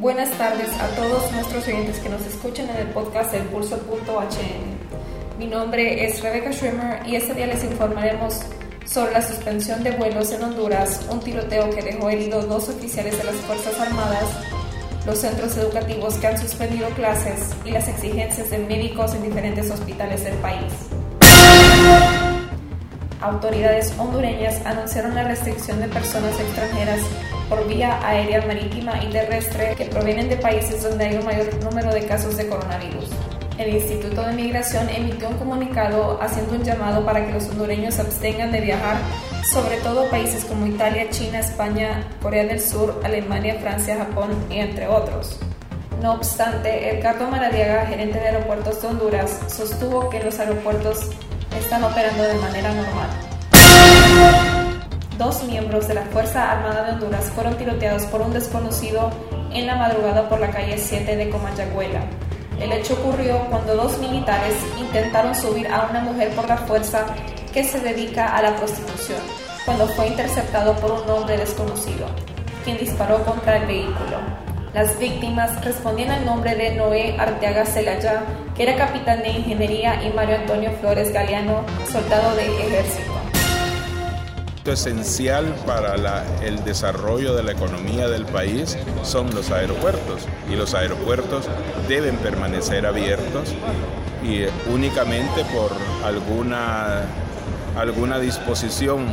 Buenas tardes a todos nuestros oyentes que nos escuchan en el podcast El Pulso.hn. Mi nombre es Rebecca Schwimmer y este día les informaremos sobre la suspensión de vuelos en Honduras, un tiroteo que dejó herido dos oficiales de las Fuerzas Armadas, los centros educativos que han suspendido clases y las exigencias de médicos en diferentes hospitales del país. Autoridades hondureñas anunciaron la restricción de personas extranjeras por vía aérea, marítima y terrestre que provienen de países donde hay un mayor número de casos de coronavirus. El Instituto de Migración emitió un comunicado haciendo un llamado para que los hondureños abstengan de viajar, sobre todo a países como Italia, China, España, Corea del Sur, Alemania, Francia, Japón y entre otros. No obstante, Edgardo Maradiaga, gerente de aeropuertos de Honduras, sostuvo que los aeropuertos están operando de manera normal. Dos miembros de la Fuerza Armada de Honduras fueron tiroteados por un desconocido en la madrugada por la calle 7 de Comayagüela. El hecho ocurrió cuando dos militares intentaron subir a una mujer por la fuerza que se dedica a la prostitución, cuando fue interceptado por un hombre desconocido, quien disparó contra el vehículo. Las víctimas respondían al nombre de Noé Arteaga Celaya, que era capitán de ingeniería, y Mario Antonio Flores Galeano, soldado de ejército. Esencial para el desarrollo de la economía del país son los aeropuertos y los aeropuertos deben permanecer abiertos y únicamente por alguna, alguna disposición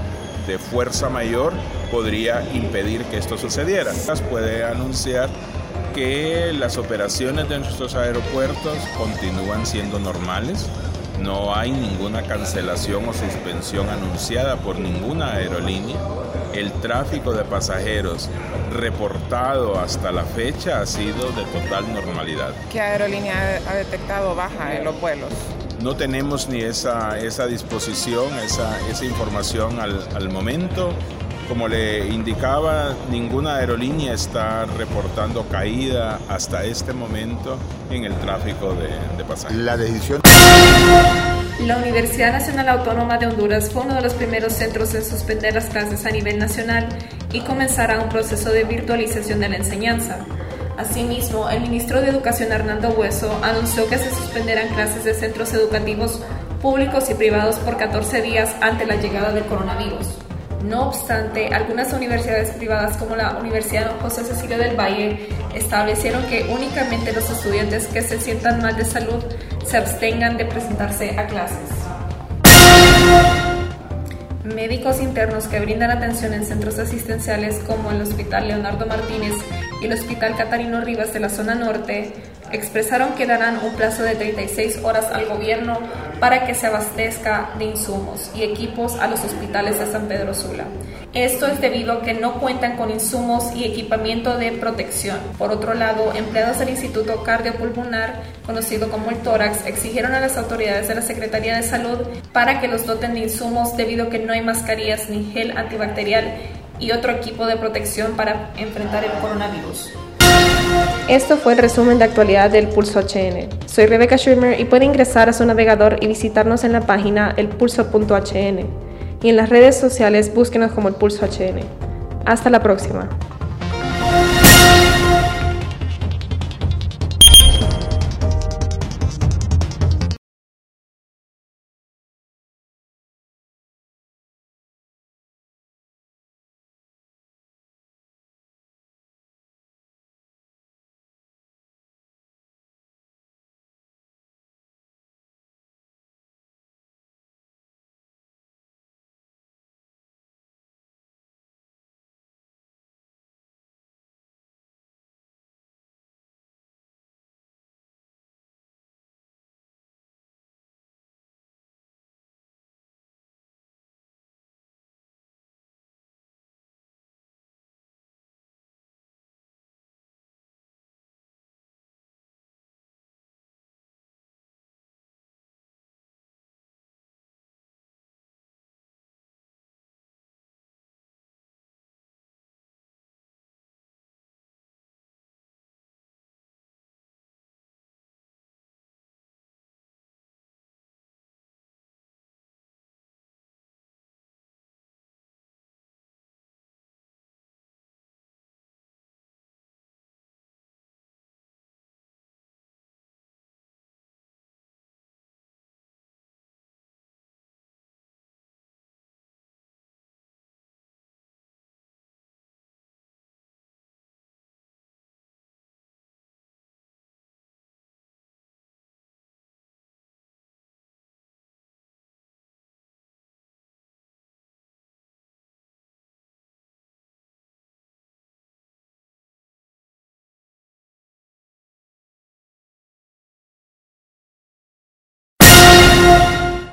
de fuerza mayor podría impedir que esto sucediera. Puede anunciar que las operaciones de nuestros aeropuertos continúan siendo normales, no hay ninguna cancelación o suspensión anunciada por ninguna aerolínea. El tráfico de pasajeros reportado hasta la fecha ha sido de total normalidad. ¿Qué aerolínea ha detectado baja en los vuelos? No tenemos ni esa, esa disposición, esa, esa información al, al momento. Como le indicaba, ninguna aerolínea está reportando caída hasta este momento en el tráfico de, de pasajeros. La decisión. La Universidad Nacional Autónoma de Honduras fue uno de los primeros centros en suspender las clases a nivel nacional y comenzará un proceso de virtualización de la enseñanza. Asimismo, el ministro de Educación Hernando Hueso anunció que se suspenderán clases de centros educativos públicos y privados por 14 días ante la llegada del coronavirus. No obstante, algunas universidades privadas como la Universidad José Cecilio del Valle establecieron que únicamente los estudiantes que se sientan mal de salud se abstengan de presentarse a clases. Médicos internos que brindan atención en centros asistenciales como el Hospital Leonardo Martínez y el Hospital Catarino Rivas de la zona norte expresaron que darán un plazo de 36 horas al gobierno para que se abastezca de insumos y equipos a los hospitales de San Pedro Sula. Esto es debido a que no cuentan con insumos y equipamiento de protección. Por otro lado, empleados del Instituto Cardiopulmonar, conocido como el Tórax, exigieron a las autoridades de la Secretaría de Salud para que los doten de insumos debido a que no hay mascarillas ni gel antibacterial y otro equipo de protección para enfrentar el coronavirus. Esto fue el resumen de actualidad del Pulso HN. Soy Rebecca Schwimmer y puede ingresar a su navegador y visitarnos en la página elpulso.hn. Y en las redes sociales búsquenos como el Pulso HN. Hasta la próxima.